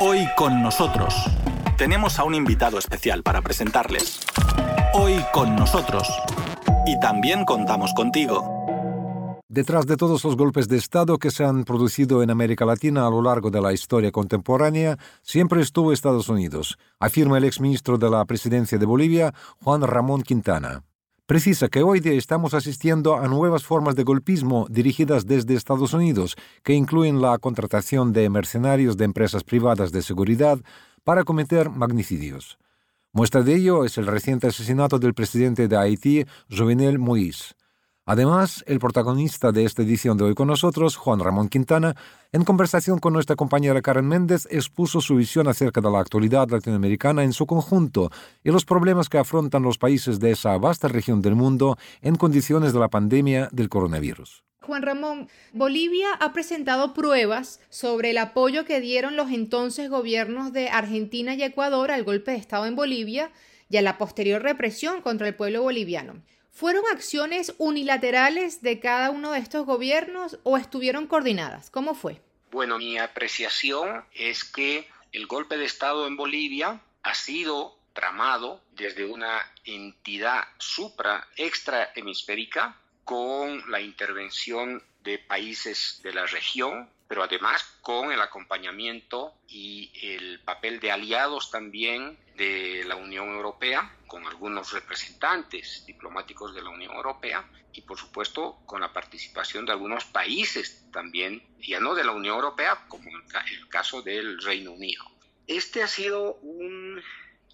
Hoy con nosotros tenemos a un invitado especial para presentarles. Hoy con nosotros. Y también contamos contigo. Detrás de todos los golpes de Estado que se han producido en América Latina a lo largo de la historia contemporánea, siempre estuvo Estados Unidos, afirma el exministro de la presidencia de Bolivia, Juan Ramón Quintana. Precisa que hoy día estamos asistiendo a nuevas formas de golpismo dirigidas desde Estados Unidos, que incluyen la contratación de mercenarios de empresas privadas de seguridad para cometer magnicidios. Muestra de ello es el reciente asesinato del presidente de Haití, Jovenel Moïse. Además, el protagonista de esta edición de hoy con nosotros, Juan Ramón Quintana, en conversación con nuestra compañera Karen Méndez, expuso su visión acerca de la actualidad latinoamericana en su conjunto y los problemas que afrontan los países de esa vasta región del mundo en condiciones de la pandemia del coronavirus. Juan Ramón, Bolivia ha presentado pruebas sobre el apoyo que dieron los entonces gobiernos de Argentina y Ecuador al golpe de Estado en Bolivia y a la posterior represión contra el pueblo boliviano. ¿Fueron acciones unilaterales de cada uno de estos gobiernos o estuvieron coordinadas? ¿Cómo fue? Bueno, mi apreciación es que el golpe de Estado en Bolivia ha sido tramado desde una entidad supra extra hemisférica con la intervención de países de la región, pero además con el acompañamiento y el papel de aliados también de la Unión Europea, con algunos representantes diplomáticos de la Unión Europea y por supuesto con la participación de algunos países también, ya no de la Unión Europea, como en el caso del Reino Unido. Este ha sido un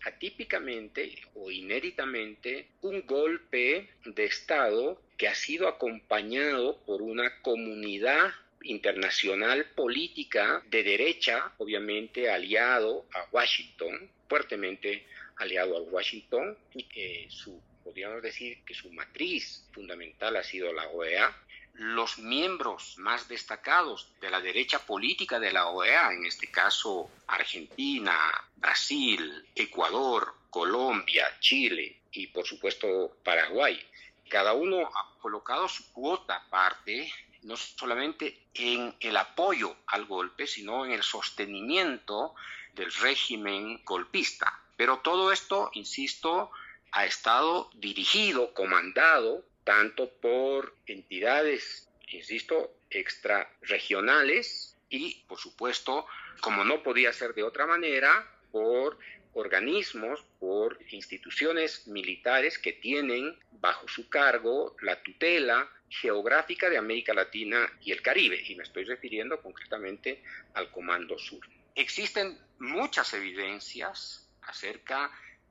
atípicamente o inéditamente un golpe de Estado que ha sido acompañado por una comunidad internacional política de derecha, obviamente aliado a Washington, fuertemente aliado a Washington, y que su, podríamos decir que su matriz fundamental ha sido la OEA. Los miembros más destacados de la derecha política de la OEA, en este caso Argentina, Brasil, Ecuador, Colombia, Chile y por supuesto Paraguay, cada uno ha colocado su cuota parte no solamente en el apoyo al golpe, sino en el sostenimiento del régimen golpista. Pero todo esto, insisto, ha estado dirigido, comandado, tanto por entidades, insisto, extrarregionales y, por supuesto, como no podía ser de otra manera, por organismos, por instituciones militares que tienen bajo su cargo la tutela geográfica de América Latina y el Caribe, y me estoy refiriendo concretamente al Comando Sur. Existen muchas evidencias acerca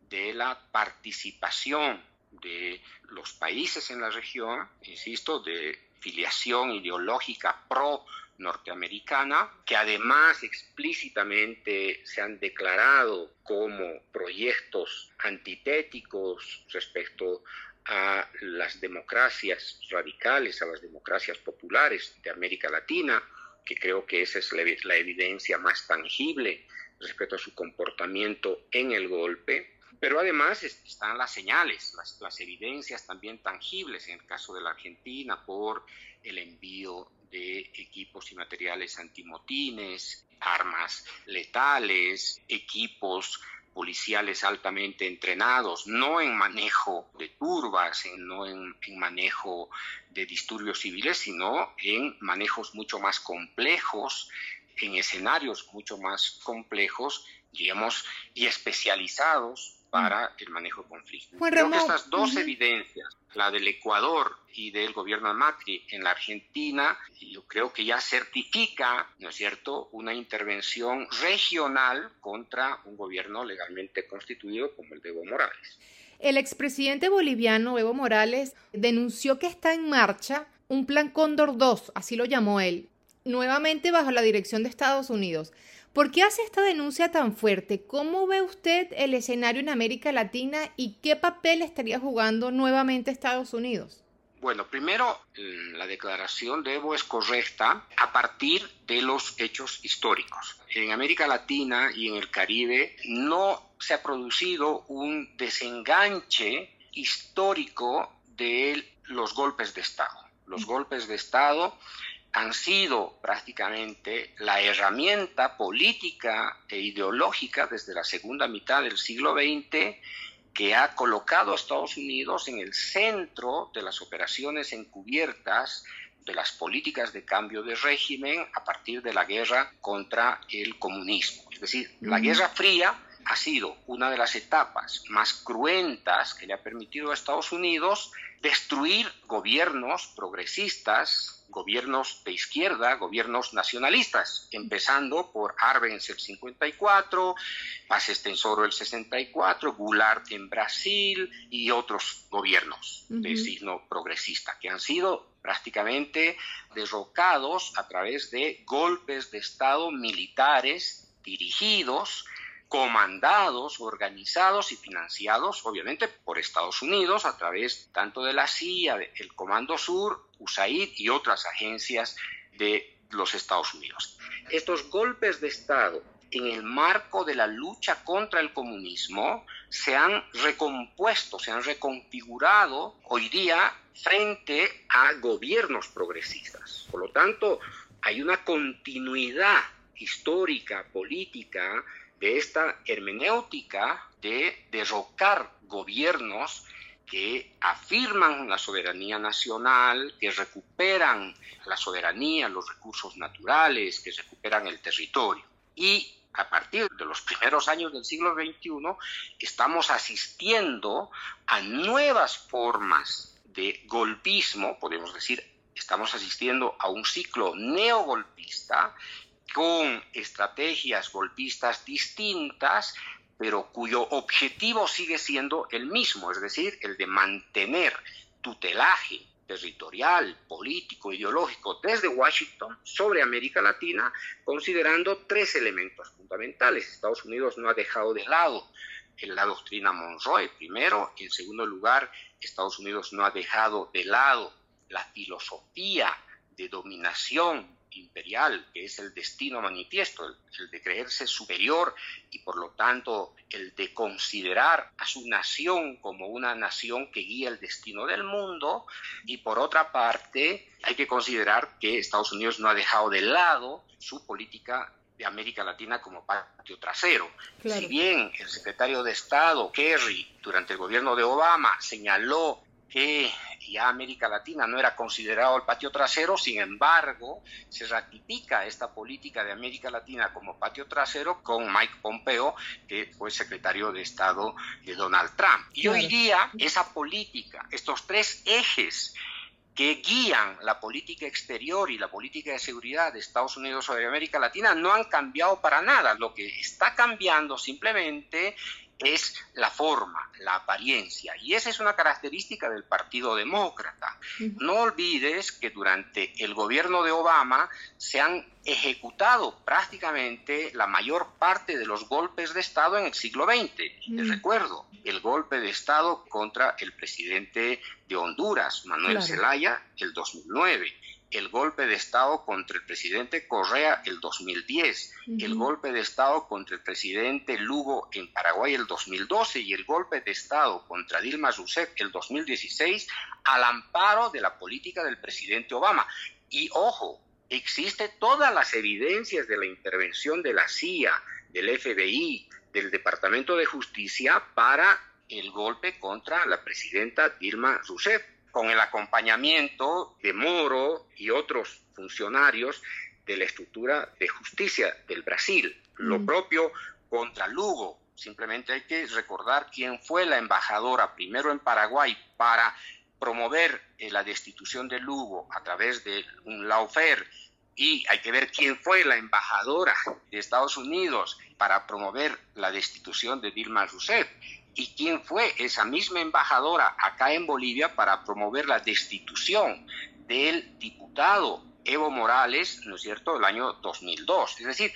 de la participación de los países en la región, insisto, de filiación ideológica pro norteamericana, que además explícitamente se han declarado como proyectos antitéticos respecto a las democracias radicales, a las democracias populares de América Latina, que creo que esa es la, evidencia más tangible respecto a su comportamiento en el golpe, pero además están las señales, las, las, evidencias también tangibles en el caso de la Argentina por el envío de equipos y materiales antimotines, armas letales, equipos policiales altamente entrenados, no en manejo de turbas, no en, manejo de disturbios civiles, sino en manejos mucho más complejos, en escenarios mucho más complejos, digamos, y especializados para el manejo de conflictos. Creo que estas dos evidencias, la del Ecuador y del gobierno de Macri en la Argentina, yo creo que ya certifica, ¿no es cierto?, una intervención regional contra un gobierno legalmente constituido como el de Evo Morales. El expresidente boliviano Evo Morales denunció que está en marcha un plan Cóndor 2, así lo llamó él, nuevamente bajo la dirección de Estados Unidos. ¿Por qué hace esta denuncia tan fuerte? ¿Cómo ve usted el escenario en América Latina y qué papel estaría jugando nuevamente Estados Unidos? Bueno, primero, la declaración de Evo es correcta a partir de los hechos históricos. En América Latina y en el Caribe no se ha producido un desenganche histórico de los golpes de Estado. Los golpes de Estado han sido prácticamente la herramienta política e ideológica desde la segunda mitad del siglo XX que ha colocado a Estados Unidos en el centro de las operaciones encubiertas de las políticas de cambio de régimen a partir de la guerra contra el comunismo. Es decir, la Guerra Fría ha sido una de las etapas más cruentas que le ha permitido a Estados Unidos destruir gobiernos progresistas, gobiernos de izquierda, gobiernos nacionalistas, empezando por Arbenz el 54, Paz Estensoro el 64, Goulart en Brasil y otros gobiernos de signo progresista que han sido prácticamente derrocados a través de golpes de Estado militares dirigidos comandados, organizados y financiados obviamente por Estados Unidos a través tanto de la CIA, el Comando Sur, USAID y otras agencias de los Estados Unidos. Estos golpes de Estado en el marco de la lucha contra el comunismo se han recompuesto, se han reconfigurado hoy día frente a gobiernos progresistas. Por lo tanto, hay una continuidad histórica, política, de esta hermenéutica de derrocar gobiernos que afirman la soberanía nacional, que recuperan la soberanía, los recursos naturales, que recuperan el territorio. Y a partir de los primeros años del siglo XXI estamos asistiendo a nuevas formas de golpismo, podemos decir, estamos asistiendo a un ciclo neogolpista con estrategias golpistas distintas, pero cuyo objetivo sigue siendo el mismo, es decir, el de mantener tutelaje territorial, político, ideológico desde Washington sobre América Latina, considerando tres elementos fundamentales. Estados Unidos no ha dejado de lado la doctrina Monroe, primero, y en segundo lugar, Estados Unidos no ha dejado de lado la filosofía de dominación imperial, que es el destino manifiesto, el, de creerse superior y por lo tanto el de considerar a su nación como una nación que guía el destino del mundo. Y por otra parte, hay que considerar que Estados Unidos no ha dejado de lado su política de América Latina como patio trasero. Si bien el secretario de Estado, Kerry, durante el gobierno de Obama, señaló que ya América Latina no era considerado el patio trasero, sin embargo, se ratifica esta política de América Latina como patio trasero con Mike Pompeo, que fue secretario de Estado de Donald Trump. Y hoy día esa política, estos tres ejes que guían la política exterior y la política de seguridad de Estados Unidos sobre América Latina no han cambiado para nada. Lo que está cambiando simplemente es la forma, la apariencia. Y esa es una característica del Partido Demócrata. No olvides que durante el gobierno de Obama se han ejecutado prácticamente la mayor parte de los golpes de Estado en el siglo XX. Te recuerdo, el golpe de Estado contra el presidente de Honduras, Manuel Zelaya, el 2009 el golpe de Estado contra el presidente Correa el 2010, el golpe de Estado contra el presidente Lugo en Paraguay el 2012 y el golpe de Estado contra Dilma Rousseff el 2016 al amparo de la política del presidente Obama. Y ojo, existe todas las evidencias de la intervención de la CIA, del FBI, del Departamento de Justicia para el golpe contra la presidenta Dilma Rousseff con el acompañamiento de Moro y otros funcionarios de la estructura de justicia del Brasil. Lo mm. propio contra Lugo. Simplemente hay que recordar quién fue la embajadora primero en Paraguay para promover eh, la destitución de Lugo a través de un lawfare y hay que ver quién fue la embajadora de Estados Unidos para promover la destitución de Dilma Rousseff y quién fue esa misma embajadora acá en Bolivia para promover la destitución del diputado Evo Morales, ¿no es cierto?, el año 2002. Es decir,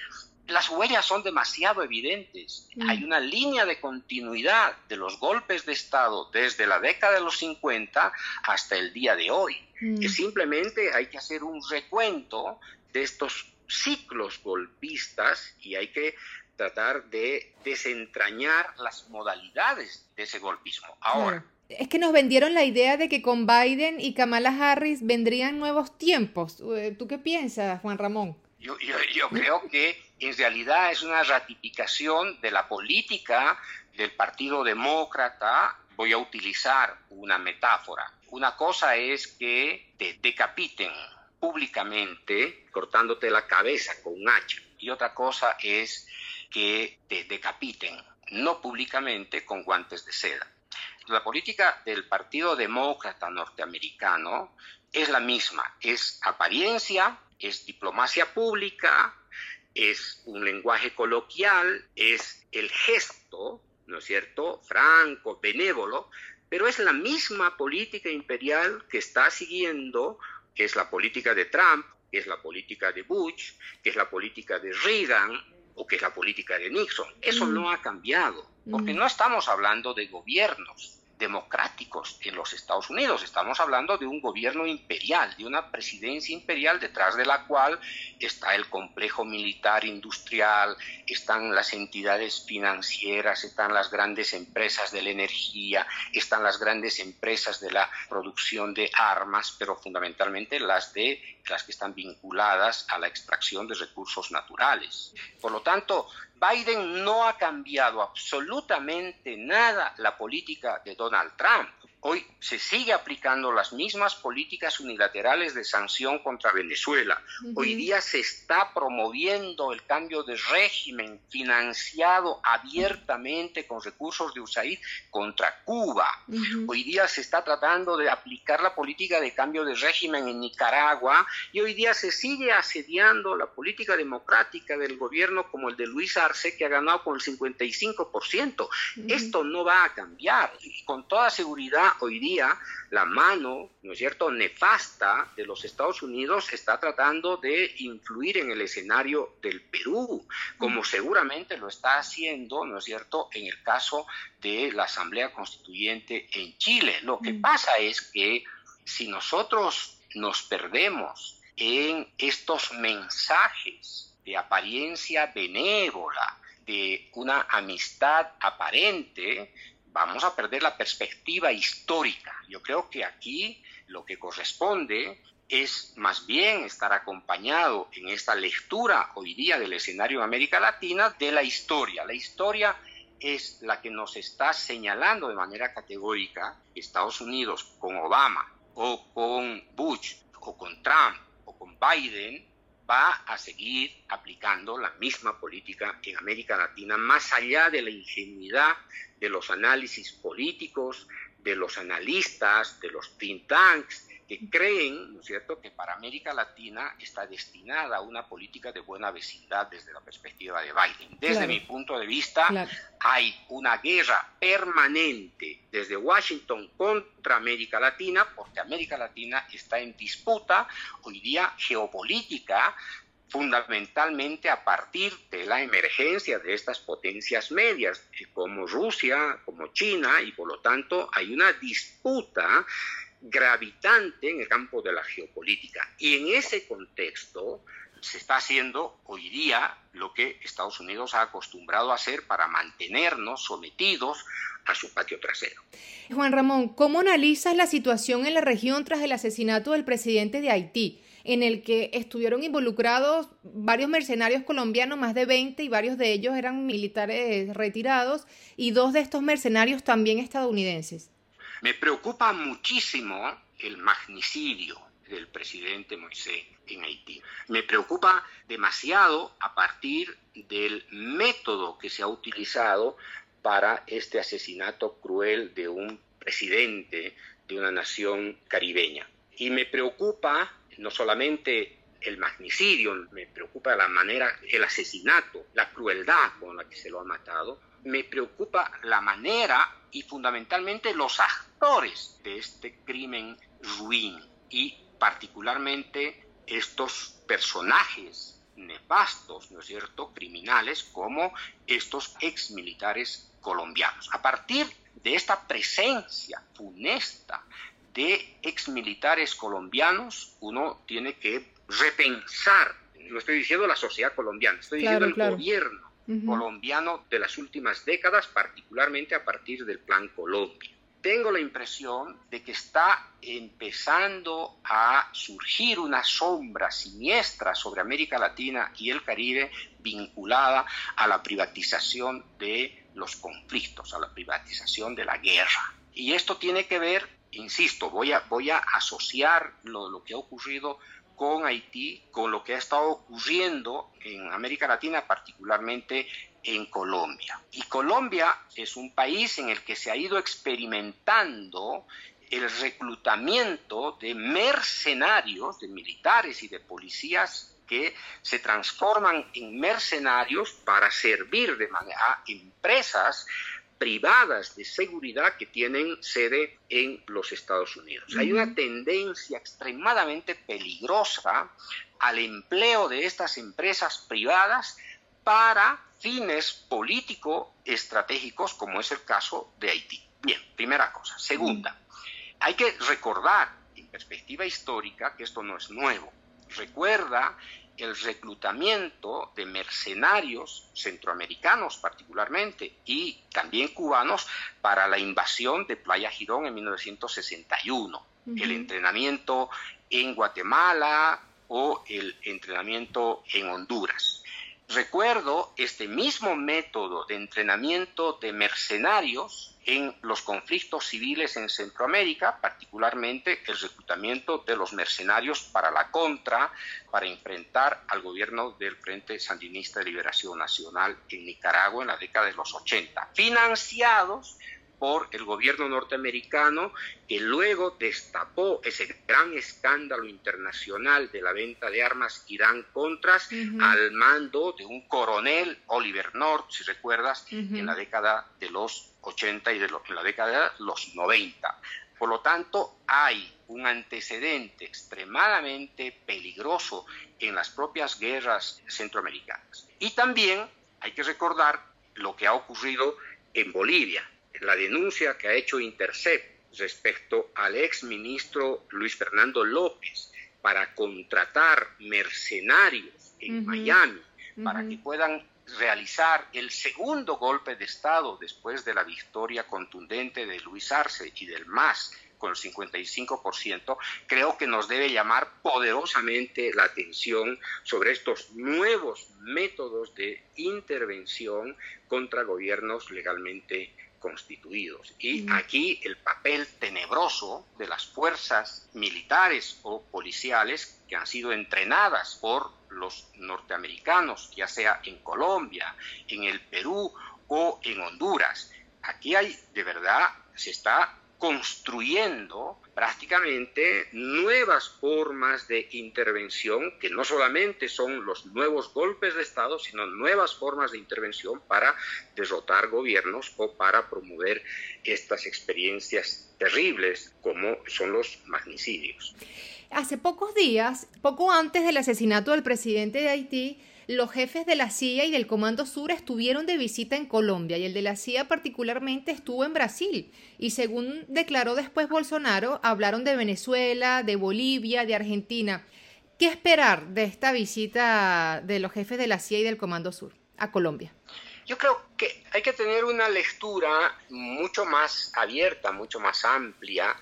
las huellas son demasiado evidentes. Mm. Hay una línea de continuidad de los golpes de Estado desde la década de los 50 hasta el día de hoy. Mm. Que simplemente hay que hacer un recuento de estos ciclos golpistas y hay que tratar de desentrañar las modalidades de ese golpismo. Ahora, Es que nos vendieron la idea de que con Biden y Kamala Harris vendrían nuevos tiempos. Eh, ¿Tú qué piensas, Juan Ramón? Yo, yo, creo que en realidad es una ratificación de la política del Partido Demócrata. Voy a utilizar una metáfora. Una cosa es que te decapiten públicamente cortándote la cabeza con un hacha. Y otra cosa es que te decapiten, no públicamente, con guantes de seda. La política del Partido Demócrata norteamericano es la misma, es apariencia, es diplomacia pública, es un lenguaje coloquial, es el gesto, ¿no es cierto?, franco, benévolo, pero es la misma política imperial que está siguiendo que es la política de Trump, que es la política de Bush, que es la política de Reagan o que es la política de Nixon. Eso mm. no ha cambiado, porque mm. no estamos hablando de gobiernos, democráticos en los Estados Unidos. Estamos hablando de un gobierno imperial, de una presidencia imperial detrás de la cual está el complejo militar industrial, están las entidades financieras, están las grandes empresas de la energía, están las grandes empresas de la producción de armas, pero fundamentalmente las de las que están vinculadas a la extracción de recursos naturales. Por lo tanto, Biden no ha cambiado absolutamente nada la política de Donald Trump. Hoy se sigue aplicando las mismas políticas unilaterales de sanción contra Venezuela. Hoy día se está promoviendo el cambio de régimen financiado abiertamente con recursos de USAID contra Cuba. Hoy día se está tratando de aplicar la política de cambio de régimen en Nicaragua y hoy día se sigue asediando la política democrática del gobierno como el de Luis Arce que ha ganado con el 55%. Esto no va a cambiar. Y con toda seguridad hoy día la mano, ¿no es cierto?, nefasta de los Estados Unidos está tratando de influir en el escenario del Perú, como seguramente lo está haciendo, ¿no es cierto?, en el caso de la Asamblea Constituyente en Chile. Lo que pasa es que si nosotros nos perdemos en estos mensajes de apariencia benévola, de una amistad aparente, vamos a perder la perspectiva histórica. Yo creo que aquí lo que corresponde es más bien estar acompañado en esta lectura hoy día del escenario de América Latina de la historia. La historia es la que nos está señalando de manera categórica Estados Unidos con Obama o con Bush o con Trump o con Biden va a seguir aplicando la misma política en América Latina, más allá de la ingenuidad de los análisis políticos, de los analistas, de los think tanks, que creen, ¿no es cierto?, que para América Latina está destinada a una política de buena vecindad desde la perspectiva de Biden. Desde mi punto de vista, hay una guerra permanente desde Washington contra América Latina, porque América Latina está en disputa hoy día geopolítica fundamentalmente a partir de la emergencia de estas potencias medias, como Rusia, como China, y por lo tanto hay una disputa gravitante en el campo de la geopolítica. Y en ese contexto se está haciendo hoy día lo que Estados Unidos ha acostumbrado a hacer para mantenernos sometidos a su patio trasero. Juan Ramón, ¿cómo analizas la situación en la región tras el asesinato del presidente de Haití? en el que estuvieron involucrados varios mercenarios colombianos, más de 20, y varios de ellos eran militares retirados, y dos de estos mercenarios también estadounidenses. Me preocupa muchísimo el magnicidio del presidente Moisés en Haití. Me preocupa demasiado a partir del método que se ha utilizado para este asesinato cruel de un presidente de una nación caribeña. Y me preocupa no solamente el magnicidio, me preocupa la manera, el asesinato, la crueldad con la que se lo ha matado, me preocupa la manera y fundamentalmente los actores de este crimen ruin y particularmente estos personajes nefastos, ¿no es cierto?, criminales como estos ex militares colombianos. A partir de esta presencia funesta de ex militares colombianos, uno tiene que repensar, no estoy diciendo la sociedad colombiana, estoy diciendo el gobierno colombiano de las últimas décadas, particularmente a partir del Plan Colombia. tengo la impresión de que está empezando a surgir una sombra siniestra sobre América Latina y el Caribe vinculada a la privatización de los conflictos, a la privatización de la guerra. Y esto tiene que ver, insisto, voy a, voy a asociar lo, lo que ha ocurrido con Haití, con lo que ha estado ocurriendo en América Latina, particularmente en Colombia. Y Colombia es un país en el que se ha ido experimentando el reclutamiento de mercenarios, de militares y de policías que se transforman en mercenarios para servir de manera a empresas privadas de seguridad que tienen sede en los Estados Unidos. Hay una tendencia extremadamente peligrosa al empleo de estas empresas privadas para fines político-estratégicos, como es el caso de Haití. Bien, primera cosa. Segunda, hay que recordar en perspectiva histórica que esto no es nuevo. Recuerda el reclutamiento de mercenarios centroamericanos particularmente y también cubanos para la invasión de Playa Girón en 1961. El entrenamiento en Guatemala o el entrenamiento en Honduras. Recuerdo este mismo método de entrenamiento de mercenarios en los conflictos civiles en Centroamérica, particularmente el reclutamiento de los mercenarios para la contra, para enfrentar al gobierno del Frente Sandinista de Liberación Nacional en Nicaragua en la década de los 80, financiados por el gobierno norteamericano que luego destapó ese gran escándalo internacional de la venta de armas Irán-Contras al mando de un coronel, Oliver North, si recuerdas, en la década de los 80 y de en la década de los 90. Por lo tanto, hay un antecedente extremadamente peligroso en las propias guerras centroamericanas. Y también hay que recordar lo que ha ocurrido en Bolivia la denuncia que ha hecho Intercept respecto al ex ministro Luis Fernando López para contratar mercenarios en Miami para que puedan realizar el segundo golpe de Estado después de la victoria contundente de Luis Arce y del MAS con el 55%, creo que nos debe llamar poderosamente la atención sobre estos nuevos métodos de intervención contra gobiernos legalmente constituidos. Y aquí el papel tenebroso de las fuerzas militares o policiales que han sido entrenadas por los norteamericanos, ya sea en Colombia, en el Perú o en Honduras. Aquí hay, de verdad, se está construyendo prácticamente nuevas formas de intervención que no solamente son los nuevos golpes de Estado, sino nuevas formas de intervención para derrotar gobiernos o para promover estas experiencias terribles como son los magnicidios. Hace pocos días, poco antes del asesinato del presidente de Haití, los jefes de la CIA y del Comando Sur estuvieron de visita en Colombia y el de la CIA particularmente estuvo en Brasil. Y según declaró después Bolsonaro, hablaron de Venezuela, de Bolivia, de Argentina. ¿Qué esperar de esta visita de los jefes de la CIA y del Comando Sur a Colombia? Yo creo que hay que tener una lectura mucho más abierta, mucho más amplia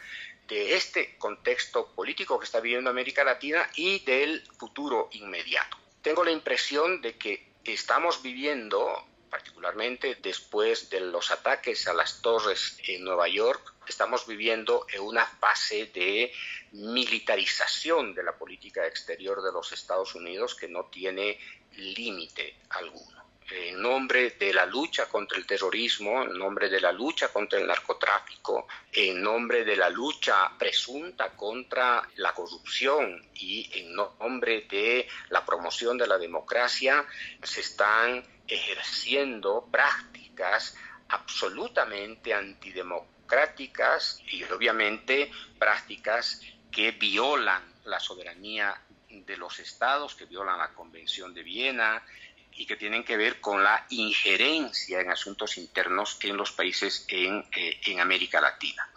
de este contexto político que está viviendo América Latina y del futuro inmediato. Tengo la impresión de que estamos viviendo, particularmente después de los ataques a las torres en Nueva York, estamos viviendo en una fase de militarización de la política exterior de los Estados Unidos que no tiene límite alguno en nombre de la lucha contra el terrorismo, en nombre de la lucha contra el narcotráfico, en nombre de la lucha presunta contra la corrupción y en nombre de la promoción de la democracia, se están ejerciendo prácticas absolutamente antidemocráticas y obviamente prácticas que violan la soberanía de los estados, que violan la Convención de Viena, y que tienen que ver con la injerencia en asuntos internos en los países en, eh, en América Latina.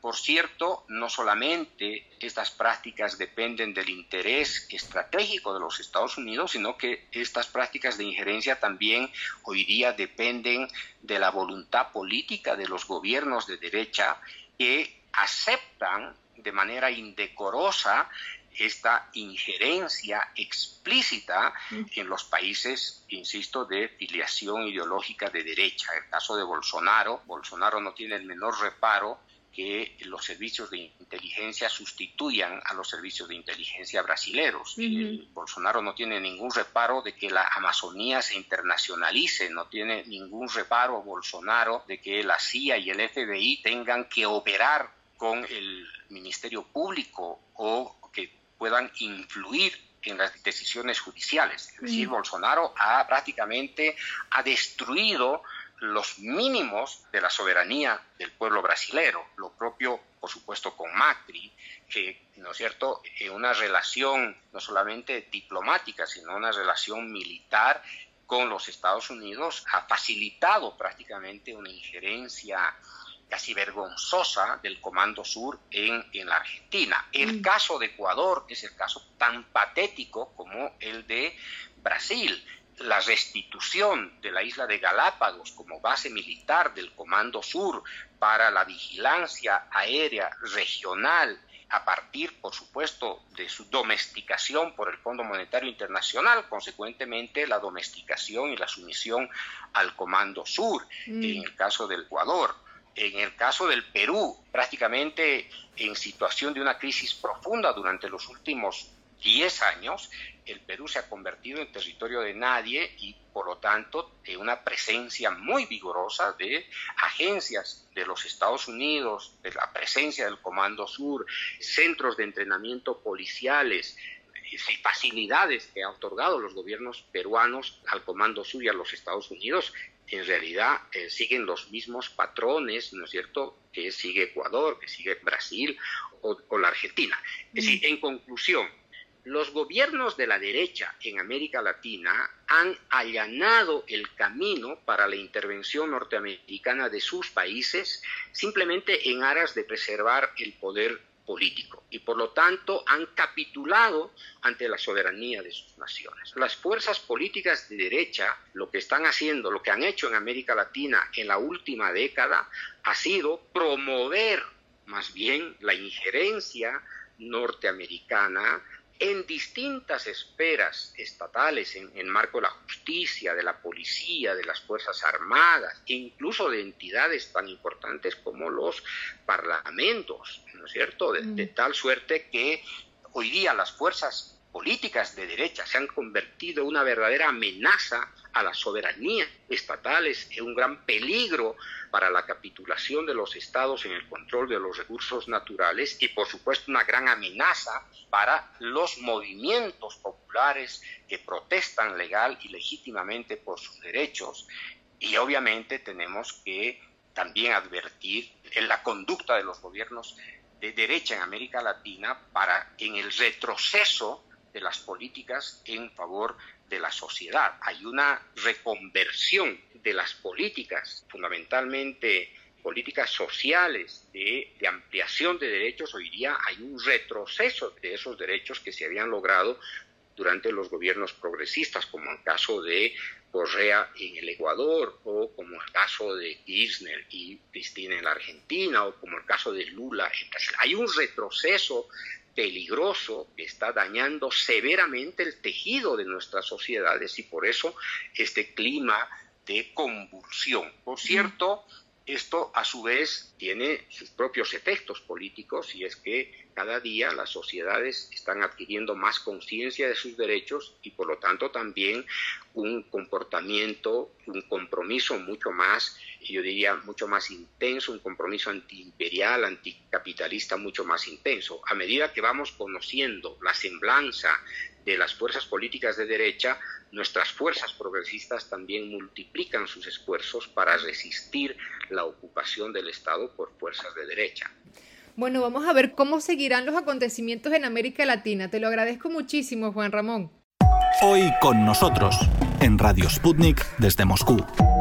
Por cierto, no solamente estas prácticas dependen del interés estratégico de los Estados Unidos, sino que estas prácticas de injerencia también hoy día dependen de la voluntad política de los gobiernos de derecha que aceptan de manera indecorosa esta injerencia explícita en los países, insisto, de filiación ideológica de derecha. El caso de Bolsonaro, Bolsonaro no tiene el menor reparo que los servicios de inteligencia sustituyan a los servicios de inteligencia brasileros. Bolsonaro no tiene ningún reparo de que la Amazonía se internacionalice, no tiene ningún reparo Bolsonaro de que la CIA y el FBI tengan que operar con el Ministerio Público o puedan influir en las decisiones judiciales. Es decir, Bolsonaro ha prácticamente ha destruido los mínimos de la soberanía del pueblo brasilero, lo propio, por supuesto, con Macri, que, ¿no es cierto?, en una relación no solamente diplomática, sino una relación militar con los Estados Unidos, ha facilitado prácticamente una injerencia casi vergonzosa del Comando Sur en, en la Argentina. El mm. caso de Ecuador es el caso tan patético como el de Brasil la restitución de la isla de Galápagos como base militar del Comando Sur para la vigilancia aérea regional a partir, por supuesto, de su domesticación por el Fondo Monetario Internacional, consecuentemente la domesticación y la sumisión al Comando Sur, mm. en el caso del Ecuador. En el caso del Perú, prácticamente en situación de una crisis profunda durante los últimos 10 años, el Perú se ha convertido en territorio de nadie y por lo tanto de una presencia muy vigorosa de agencias de los Estados Unidos, de la presencia del Comando Sur, centros de entrenamiento policiales, y facilidades que ha otorgado los gobiernos peruanos al Comando Sur y a los Estados Unidos, en realidad eh, siguen los mismos patrones, ¿no es cierto?, que sigue Ecuador, que sigue Brasil o, o la Argentina. Es decir, en conclusión, los gobiernos de la derecha en América Latina han allanado el camino para la intervención norteamericana de sus países simplemente en aras de preservar el poder político y por lo tanto han capitulado ante la soberanía de sus naciones. Las fuerzas políticas de derecha lo que están haciendo, lo que han hecho en América Latina en la última década ha sido promover más bien la injerencia norteamericana en distintas esferas estatales, en, en, marco de la justicia, de la policía, de las Fuerzas Armadas, e incluso de entidades tan importantes como los parlamentos, ¿no es cierto? De, de mm. tal suerte que hoy día las fuerzas políticas de derecha se han convertido en una verdadera amenaza a la soberanía estatal, es un gran peligro para la capitulación de los estados en el control de los recursos naturales y por supuesto una gran amenaza para los movimientos populares que protestan legal y legítimamente por sus derechos. Y obviamente tenemos que también advertir en la conducta de los gobiernos de derecha en América Latina para en el retroceso de las políticas en favor de la sociedad. Hay una reconversión de las políticas, fundamentalmente políticas sociales de, ampliación de derechos, hoy día hay un retroceso de esos derechos que se habían logrado durante los gobiernos progresistas, como el caso de Correa en el Ecuador, o como el caso de Kirchner y Cristina en la Argentina, o como el caso de Lula en Brasil. Hay un retroceso peligroso está dañando severamente el tejido de nuestras sociedades y por eso este clima de convulsión. Por cierto, esto a su vez tiene sus propios efectos políticos y es que cada día las sociedades están adquiriendo más conciencia de sus derechos y por lo tanto también un comportamiento, un compromiso mucho más, yo diría, mucho más intenso, un compromiso antiimperial, anticapitalista mucho más intenso. A medida que vamos conociendo la semblanza de las fuerzas políticas de derecha, nuestras fuerzas progresistas también multiplican sus esfuerzos para resistir la ocupación del Estado por fuerzas de derecha. Bueno, vamos a ver cómo seguirán los acontecimientos en América Latina. Te lo agradezco muchísimo, Juan Ramón. Hoy con nosotros, en Radio Sputnik desde Moscú.